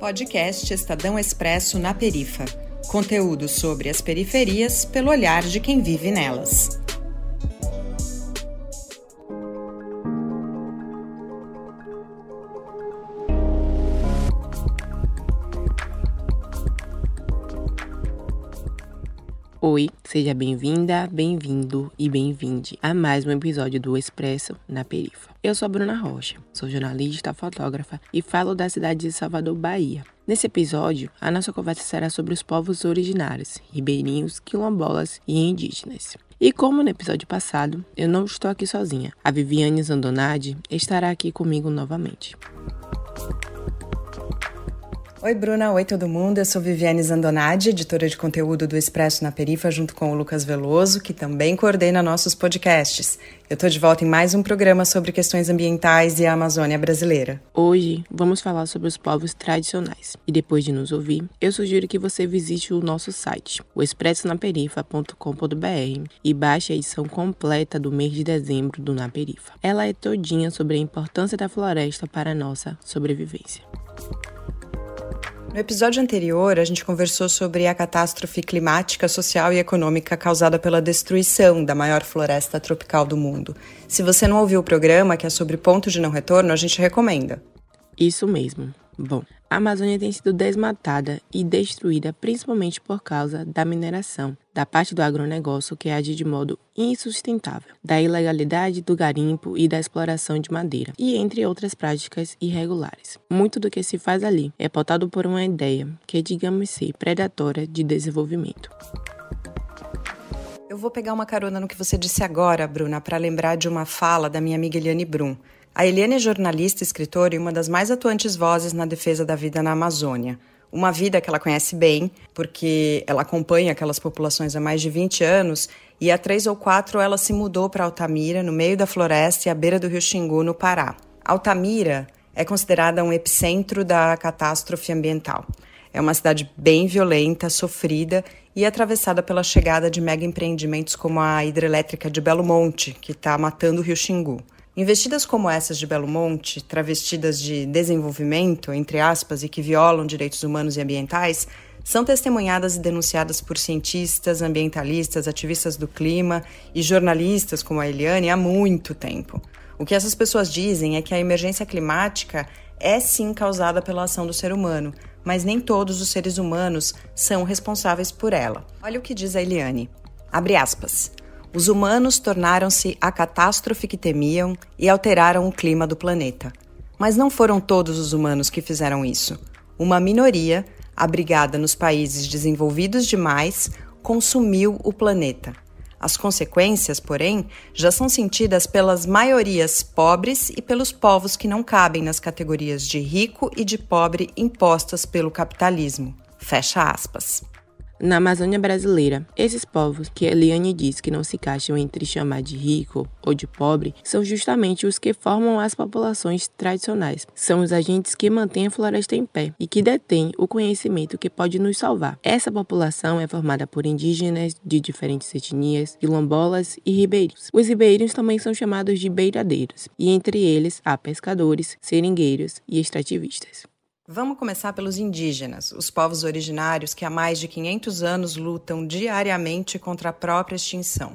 Podcast Estadão Expresso na Perifa. Conteúdo sobre as periferias pelo olhar de quem vive nelas. Oi, seja bem-vinda, bem-vindo e bem-vinde a mais um episódio do Expresso na Perifa. Eu sou a Bruna Rocha, sou jornalista, fotógrafa e falo da cidade de Salvador, Bahia. Nesse episódio, a nossa conversa será sobre os povos originários, ribeirinhos, quilombolas e indígenas. E como no episódio passado, eu não estou aqui sozinha. A Viviane Zandonade estará aqui comigo novamente. Oi, Bruna. Oi, todo mundo. Eu sou Viviane Zandonade, editora de conteúdo do Expresso na Perifa, junto com o Lucas Veloso, que também coordena nossos podcasts. Eu estou de volta em mais um programa sobre questões ambientais e a Amazônia brasileira. Hoje vamos falar sobre os povos tradicionais. E depois de nos ouvir, eu sugiro que você visite o nosso site, o expressonaperifa.com.br e baixe a edição completa do mês de dezembro do Na Perifa. Ela é todinha sobre a importância da floresta para a nossa sobrevivência. No episódio anterior, a gente conversou sobre a catástrofe climática, social e econômica causada pela destruição da maior floresta tropical do mundo. Se você não ouviu o programa, que é sobre ponto de não retorno, a gente recomenda. Isso mesmo. Bom, a Amazônia tem sido desmatada e destruída principalmente por causa da mineração, da parte do agronegócio que age de modo insustentável, da ilegalidade do garimpo e da exploração de madeira, e entre outras práticas irregulares. Muito do que se faz ali é pautado por uma ideia que digamos ser predatória de desenvolvimento. Eu vou pegar uma carona no que você disse agora, Bruna, para lembrar de uma fala da minha amiga Eliane Brum. A Eliane é jornalista, escritora e uma das mais atuantes vozes na defesa da vida na Amazônia. Uma vida que ela conhece bem, porque ela acompanha aquelas populações há mais de 20 anos e há três ou quatro ela se mudou para Altamira, no meio da floresta e à beira do rio Xingu, no Pará. Altamira é considerada um epicentro da catástrofe ambiental. É uma cidade bem violenta, sofrida e atravessada pela chegada de mega empreendimentos como a hidrelétrica de Belo Monte, que está matando o rio Xingu. Investidas como essas de Belo Monte, travestidas de desenvolvimento, entre aspas, e que violam direitos humanos e ambientais, são testemunhadas e denunciadas por cientistas, ambientalistas, ativistas do clima e jornalistas como a Eliane há muito tempo. O que essas pessoas dizem é que a emergência climática é sim causada pela ação do ser humano, mas nem todos os seres humanos são responsáveis por ela. Olha o que diz a Eliane. Abre aspas. Os humanos tornaram-se a catástrofe que temiam e alteraram o clima do planeta. Mas não foram todos os humanos que fizeram isso. Uma minoria, abrigada nos países desenvolvidos demais, consumiu o planeta. As consequências, porém, já são sentidas pelas maiorias pobres e pelos povos que não cabem nas categorias de rico e de pobre impostas pelo capitalismo. Fecha aspas. Na Amazônia brasileira, esses povos que Eliane diz que não se encaixam entre chamar de rico ou de pobre são justamente os que formam as populações tradicionais. São os agentes que mantêm a floresta em pé e que detêm o conhecimento que pode nos salvar. Essa população é formada por indígenas de diferentes etnias, quilombolas e ribeirinhos. Os ribeirinhos também são chamados de beiradeiros, e entre eles há pescadores, seringueiros e extrativistas. Vamos começar pelos indígenas, os povos originários que há mais de 500 anos lutam diariamente contra a própria extinção.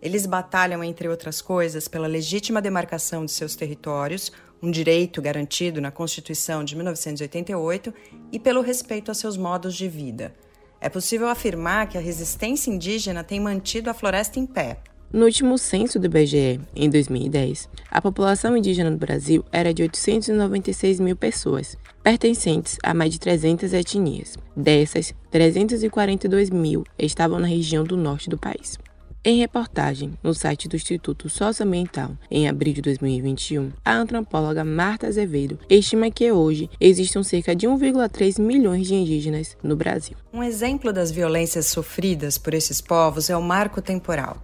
Eles batalham, entre outras coisas, pela legítima demarcação de seus territórios, um direito garantido na Constituição de 1988, e pelo respeito a seus modos de vida. É possível afirmar que a resistência indígena tem mantido a floresta em pé, no último censo do IBGE, em 2010, a população indígena do Brasil era de 896 mil pessoas, pertencentes a mais de 300 etnias. Dessas, 342 mil estavam na região do norte do país. Em reportagem no site do Instituto Socioambiental, em abril de 2021, a antropóloga Marta Azevedo estima que hoje existam cerca de 1,3 milhões de indígenas no Brasil. Um exemplo das violências sofridas por esses povos é o marco temporal.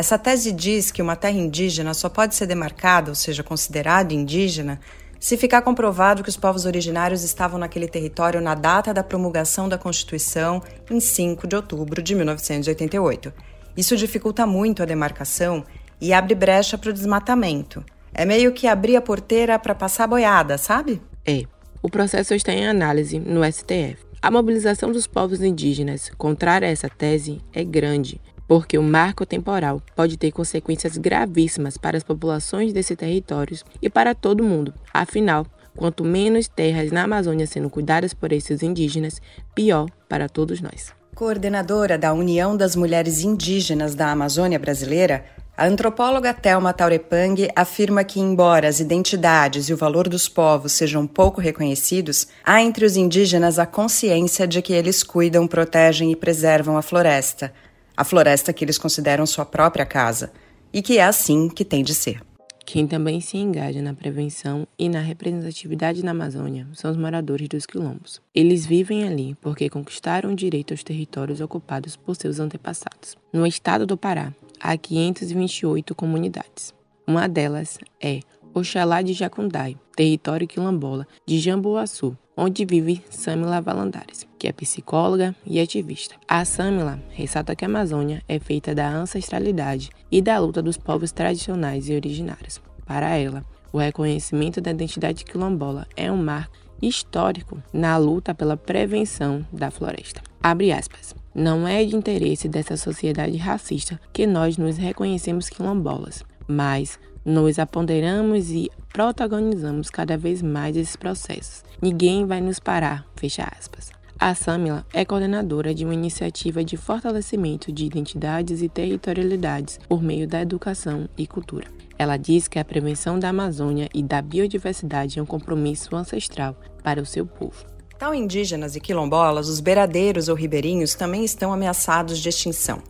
Essa tese diz que uma terra indígena só pode ser demarcada, ou seja, considerada indígena, se ficar comprovado que os povos originários estavam naquele território na data da promulgação da Constituição, em 5 de outubro de 1988. Isso dificulta muito a demarcação e abre brecha para o desmatamento. É meio que abrir a porteira para passar boiada, sabe? É. O processo está em análise no STF. A mobilização dos povos indígenas contrária a essa tese é grande, porque o marco temporal pode ter consequências gravíssimas para as populações desses territórios e para todo mundo. Afinal, quanto menos terras na Amazônia sendo cuidadas por esses indígenas, pior para todos nós. Coordenadora da União das Mulheres Indígenas da Amazônia Brasileira, a antropóloga Thelma Taurepang afirma que, embora as identidades e o valor dos povos sejam pouco reconhecidos, há entre os indígenas a consciência de que eles cuidam, protegem e preservam a floresta, a floresta que eles consideram sua própria casa, e que é assim que tem de ser. Quem também se engaja na prevenção e na representatividade na Amazônia são os moradores dos quilombos. Eles vivem ali porque conquistaram o direito aos territórios ocupados por seus antepassados. No estado do Pará, há 528 comunidades. Uma delas é Oxalá de Jacundai, território quilombola de Jamboaçu, onde vive Samila Valandares, que é psicóloga e ativista. A Samila ressalta que a Amazônia é feita da ancestralidade e da luta dos povos tradicionais e originários. Para ela, o reconhecimento da identidade quilombola é um marco histórico na luta pela prevenção da floresta. Abre aspas. Não é de interesse dessa sociedade racista que nós nos reconhecemos quilombolas, mas nos aponderamos e protagonizamos cada vez mais esses processos. Ninguém vai nos parar, fecha aspas. A Samila é coordenadora de uma iniciativa de fortalecimento de identidades e territorialidades por meio da educação e cultura. Ela diz que a prevenção da Amazônia e da biodiversidade é um compromisso ancestral para o seu povo. Tal indígenas e quilombolas, os beiradeiros ou ribeirinhos também estão ameaçados de extinção.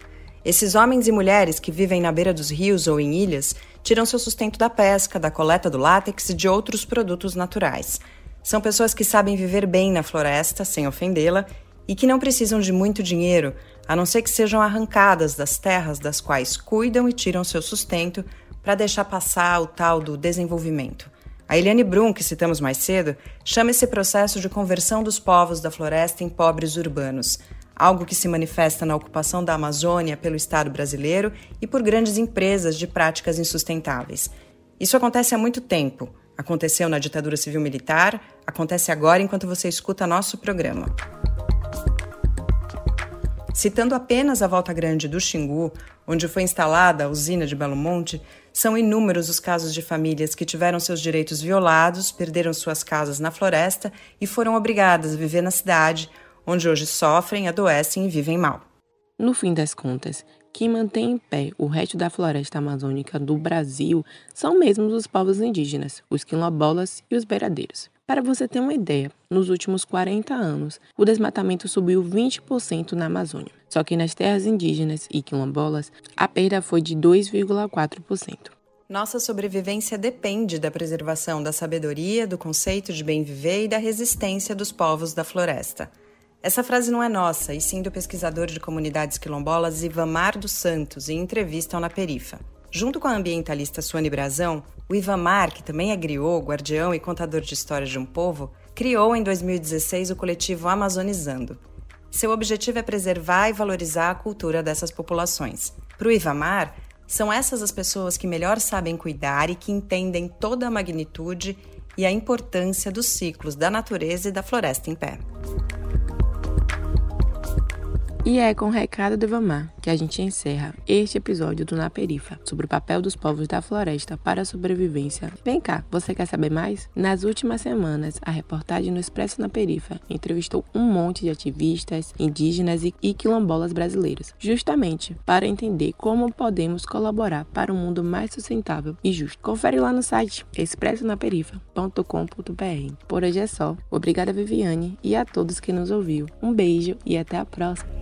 Esses homens e mulheres que vivem na beira dos rios ou em ilhas tiram seu sustento da pesca, da coleta do látex e de outros produtos naturais. São pessoas que sabem viver bem na floresta, sem ofendê-la, e que não precisam de muito dinheiro, a não ser que sejam arrancadas das terras das quais cuidam e tiram seu sustento para deixar passar o tal do desenvolvimento. A Eliane Brum, que citamos mais cedo, chama esse processo de conversão dos povos da floresta em pobres urbanos algo que se manifesta na ocupação da Amazônia pelo Estado brasileiro e por grandes empresas de práticas insustentáveis. Isso acontece há muito tempo. Aconteceu na ditadura civil-militar, acontece agora enquanto você escuta nosso programa. Citando apenas a Volta Grande do Xingu, onde foi instalada a usina de Belo Monte, são inúmeros os casos de famílias que tiveram seus direitos violados, perderam suas casas na floresta e foram obrigadas a viver na cidade onde hoje sofrem, adoecem e vivem mal. No fim das contas, quem mantém em pé o resto da floresta amazônica do Brasil são mesmo os povos indígenas, os quilombolas e os beiradeiros. Para você ter uma ideia, nos últimos 40 anos, o desmatamento subiu 20% na Amazônia. Só que nas terras indígenas e quilombolas, a perda foi de 2,4%. Nossa sobrevivência depende da preservação da sabedoria, do conceito de bem viver e da resistência dos povos da floresta. Essa frase não é nossa, e sim do pesquisador de comunidades quilombolas Ivamar dos Santos, em entrevista ao Na Perifa. Junto com a ambientalista Suane Brazão, o Ivamar, que também é griot, guardião e contador de histórias de um povo, criou em 2016 o coletivo Amazonizando. Seu objetivo é preservar e valorizar a cultura dessas populações. Para o Ivamar, são essas as pessoas que melhor sabem cuidar e que entendem toda a magnitude e a importância dos ciclos da natureza e da floresta em pé. E é com o recado do Ivamar que a gente encerra este episódio do Na Perifa sobre o papel dos povos da floresta para a sobrevivência. Vem cá, você quer saber mais? Nas últimas semanas, a reportagem no Expresso na Perifa entrevistou um monte de ativistas, indígenas e quilombolas brasileiros, justamente para entender como podemos colaborar para um mundo mais sustentável e justo. Confere lá no site expressonaperifa.com.br. Por hoje é só. Obrigada, Viviane, e a todos que nos ouviu. Um beijo e até a próxima.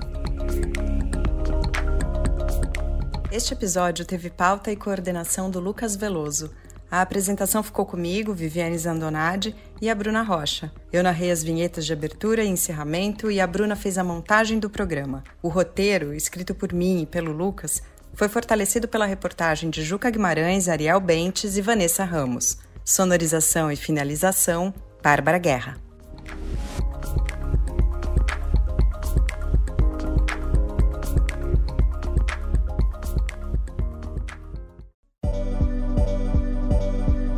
Este episódio teve pauta e coordenação do Lucas Veloso. A apresentação ficou comigo, Viviane Zandonade e a Bruna Rocha. Eu narrei as vinhetas de abertura e encerramento e a Bruna fez a montagem do programa. O roteiro, escrito por mim e pelo Lucas, foi fortalecido pela reportagem de Juca Guimarães, Ariel Bentes e Vanessa Ramos. Sonorização e finalização, Bárbara Guerra.